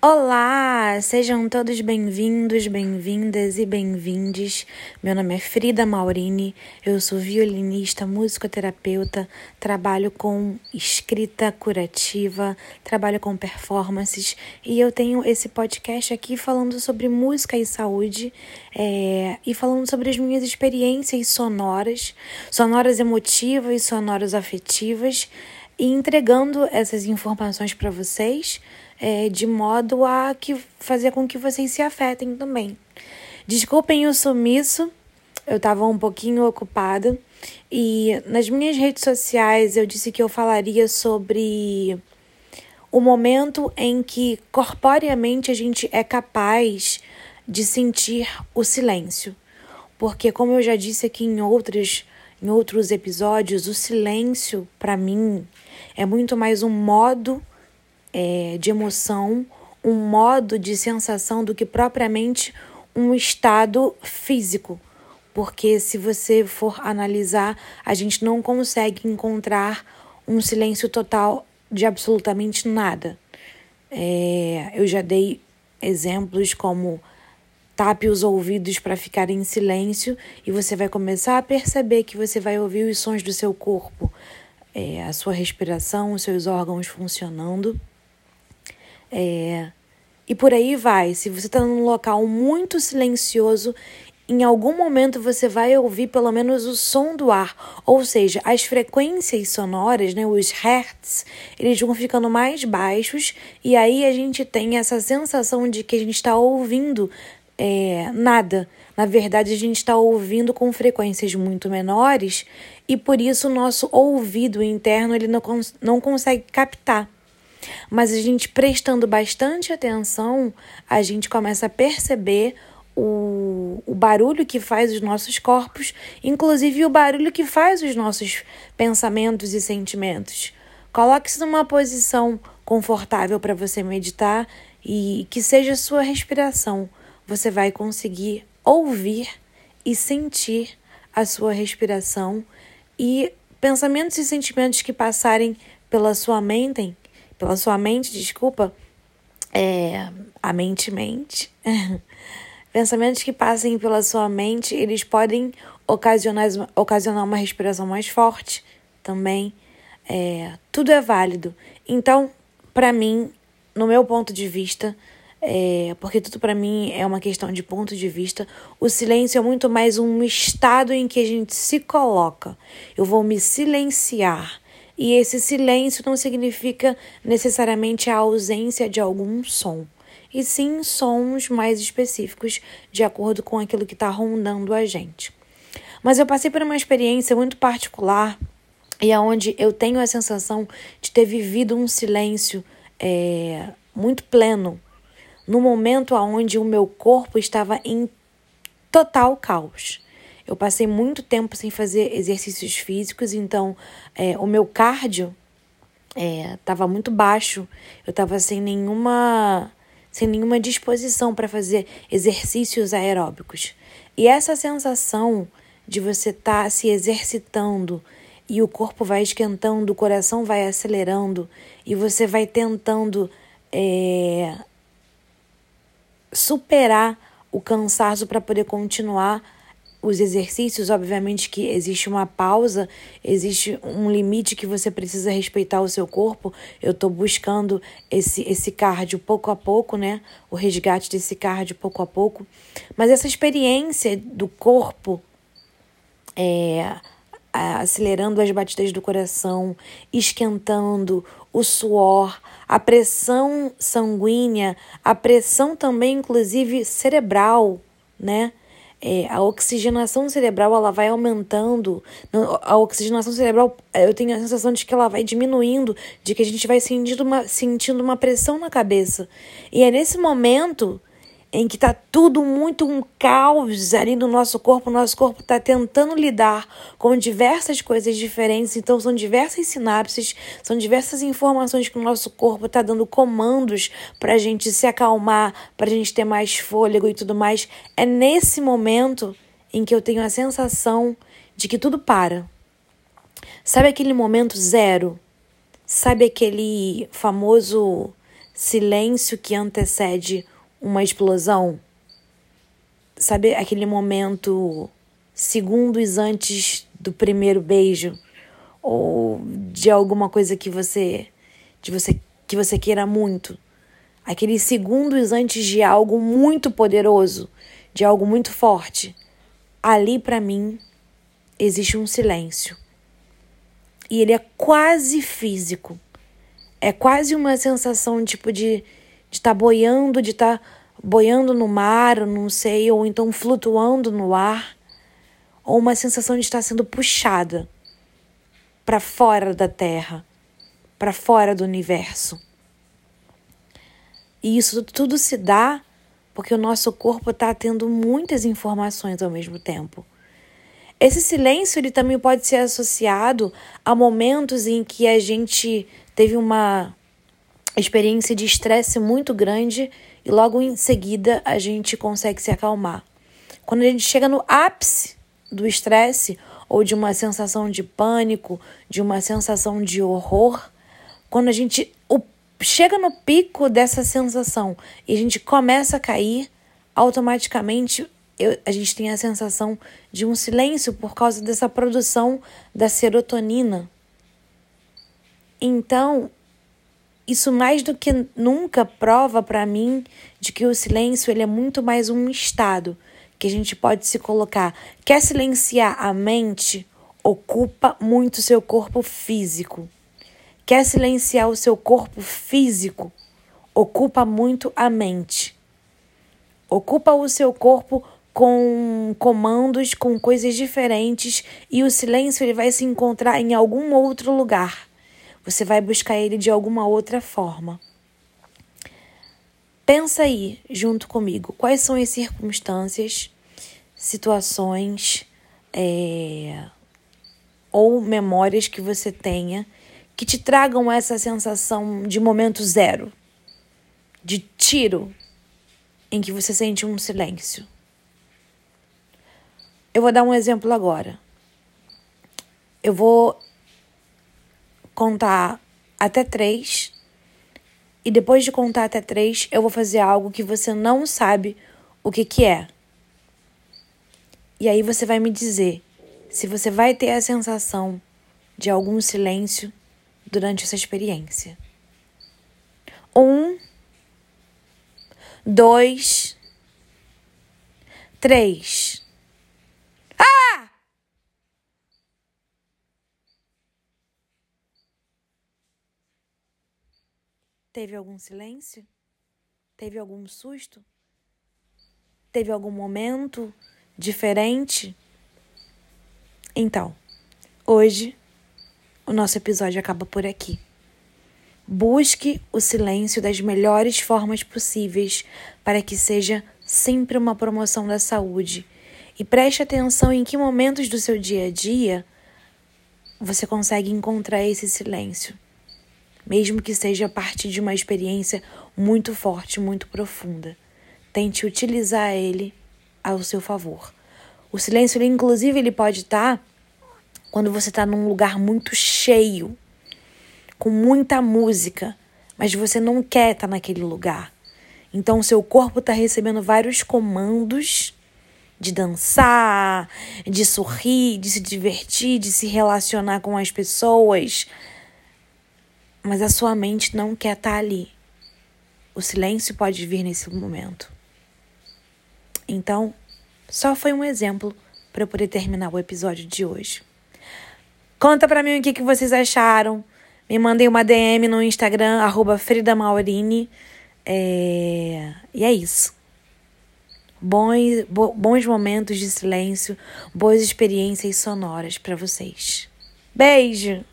Olá, sejam todos bem-vindos, bem-vindas e bem-vindes. Meu nome é Frida Maurini, eu sou violinista, musicoterapeuta, trabalho com escrita curativa, trabalho com performances e eu tenho esse podcast aqui falando sobre música e saúde é, e falando sobre as minhas experiências sonoras, sonoras emotivas, sonoras afetivas e entregando essas informações para vocês é, de modo a que fazer com que vocês se afetem também. Desculpem o sumiço, eu estava um pouquinho ocupada e nas minhas redes sociais eu disse que eu falaria sobre o momento em que corporeamente a gente é capaz de sentir o silêncio. Porque como eu já disse aqui em outros em outros episódios, o silêncio para mim é muito mais um modo é, de emoção, um modo de sensação do que propriamente um estado físico. Porque se você for analisar, a gente não consegue encontrar um silêncio total de absolutamente nada. É, eu já dei exemplos como tape os ouvidos para ficar em silêncio e você vai começar a perceber que você vai ouvir os sons do seu corpo, é, a sua respiração, os seus órgãos funcionando. É, e por aí vai. Se você está num local muito silencioso, em algum momento você vai ouvir pelo menos o som do ar, ou seja, as frequências sonoras, né, os hertz, eles vão ficando mais baixos e aí a gente tem essa sensação de que a gente está ouvindo é, nada. Na verdade, a gente está ouvindo com frequências muito menores e por isso o nosso ouvido interno ele não, cons não consegue captar. Mas a gente prestando bastante atenção, a gente começa a perceber o, o barulho que faz os nossos corpos, inclusive o barulho que faz os nossos pensamentos e sentimentos. Coloque-se numa posição confortável para você meditar e que seja sua respiração. Você vai conseguir ouvir e sentir a sua respiração e pensamentos e sentimentos que passarem pela sua mente pela sua mente, desculpa, é, a mente mente. Pensamentos que passem pela sua mente, eles podem ocasionar, ocasionar uma respiração mais forte também. É, tudo é válido. Então, para mim, no meu ponto de vista, é, porque tudo para mim é uma questão de ponto de vista. O silêncio é muito mais um estado em que a gente se coloca. Eu vou me silenciar. E esse silêncio não significa necessariamente a ausência de algum som, e sim sons mais específicos de acordo com aquilo que está rondando a gente. Mas eu passei por uma experiência muito particular e aonde eu tenho a sensação de ter vivido um silêncio é, muito pleno, no momento onde o meu corpo estava em total caos. Eu passei muito tempo sem fazer exercícios físicos, então é, o meu cardio estava é, muito baixo. Eu estava sem nenhuma sem nenhuma disposição para fazer exercícios aeróbicos. E essa sensação de você estar tá se exercitando e o corpo vai esquentando, o coração vai acelerando e você vai tentando é, superar o cansaço para poder continuar os exercícios, obviamente que existe uma pausa, existe um limite que você precisa respeitar o seu corpo. Eu estou buscando esse, esse cardio pouco a pouco, né? O resgate desse cardio pouco a pouco. Mas essa experiência do corpo é, acelerando as batidas do coração, esquentando o suor, a pressão sanguínea, a pressão também, inclusive, cerebral, né? É, a oxigenação cerebral ela vai aumentando. A oxigenação cerebral, eu tenho a sensação de que ela vai diminuindo, de que a gente vai sentindo uma, sentindo uma pressão na cabeça. E é nesse momento em que está tudo muito um caos ali no nosso corpo, o nosso corpo está tentando lidar com diversas coisas diferentes, então são diversas sinapses, são diversas informações que o nosso corpo está dando comandos para a gente se acalmar, para a gente ter mais fôlego e tudo mais. É nesse momento em que eu tenho a sensação de que tudo para. Sabe aquele momento zero? Sabe aquele famoso silêncio que antecede uma explosão? Sabe aquele momento segundos antes do primeiro beijo ou de alguma coisa que você de você que você queira muito? Aqueles segundos antes de algo muito poderoso, de algo muito forte. Ali para mim existe um silêncio. E ele é quase físico é quase uma sensação tipo de estar tá boiando, de estar tá boiando no mar, não sei, ou então flutuando no ar, ou uma sensação de estar sendo puxada para fora da Terra, para fora do universo. E isso tudo se dá porque o nosso corpo está tendo muitas informações ao mesmo tempo. Esse silêncio ele também pode ser associado a momentos em que a gente teve uma experiência de estresse muito grande e logo em seguida a gente consegue se acalmar. Quando a gente chega no ápice do estresse ou de uma sensação de pânico, de uma sensação de horror, quando a gente chega no pico dessa sensação e a gente começa a cair, automaticamente eu, a gente tem a sensação de um silêncio por causa dessa produção da serotonina então, isso mais do que nunca prova para mim de que o silêncio ele é muito mais um estado que a gente pode se colocar. Quer silenciar a mente? Ocupa muito seu corpo físico. Quer silenciar o seu corpo físico? Ocupa muito a mente. Ocupa o seu corpo com comandos, com coisas diferentes e o silêncio ele vai se encontrar em algum outro lugar. Você vai buscar ele de alguma outra forma. Pensa aí, junto comigo, quais são as circunstâncias, situações é, ou memórias que você tenha que te tragam essa sensação de momento zero, de tiro, em que você sente um silêncio. Eu vou dar um exemplo agora. Eu vou contar até três. E depois de contar até três, eu vou fazer algo que você não sabe o que, que é. E aí você vai me dizer se você vai ter a sensação de algum silêncio durante essa experiência. Um, dois, três. Teve algum silêncio? Teve algum susto? Teve algum momento diferente? Então, hoje o nosso episódio acaba por aqui. Busque o silêncio das melhores formas possíveis para que seja sempre uma promoção da saúde. E preste atenção em que momentos do seu dia a dia você consegue encontrar esse silêncio mesmo que seja a partir de uma experiência muito forte, muito profunda. Tente utilizar ele ao seu favor. O silêncio, ele, inclusive, ele pode estar quando você está num lugar muito cheio, com muita música, mas você não quer estar naquele lugar. Então, o seu corpo está recebendo vários comandos de dançar, de sorrir, de se divertir, de se relacionar com as pessoas mas a sua mente não quer estar tá ali. O silêncio pode vir nesse momento. Então, só foi um exemplo para eu poder terminar o episódio de hoje. Conta para mim o que, que vocês acharam. Me mandei uma DM no Instagram, arroba Frida Maurini. É... E é isso. Bons, bons momentos de silêncio, boas experiências sonoras para vocês. Beijo!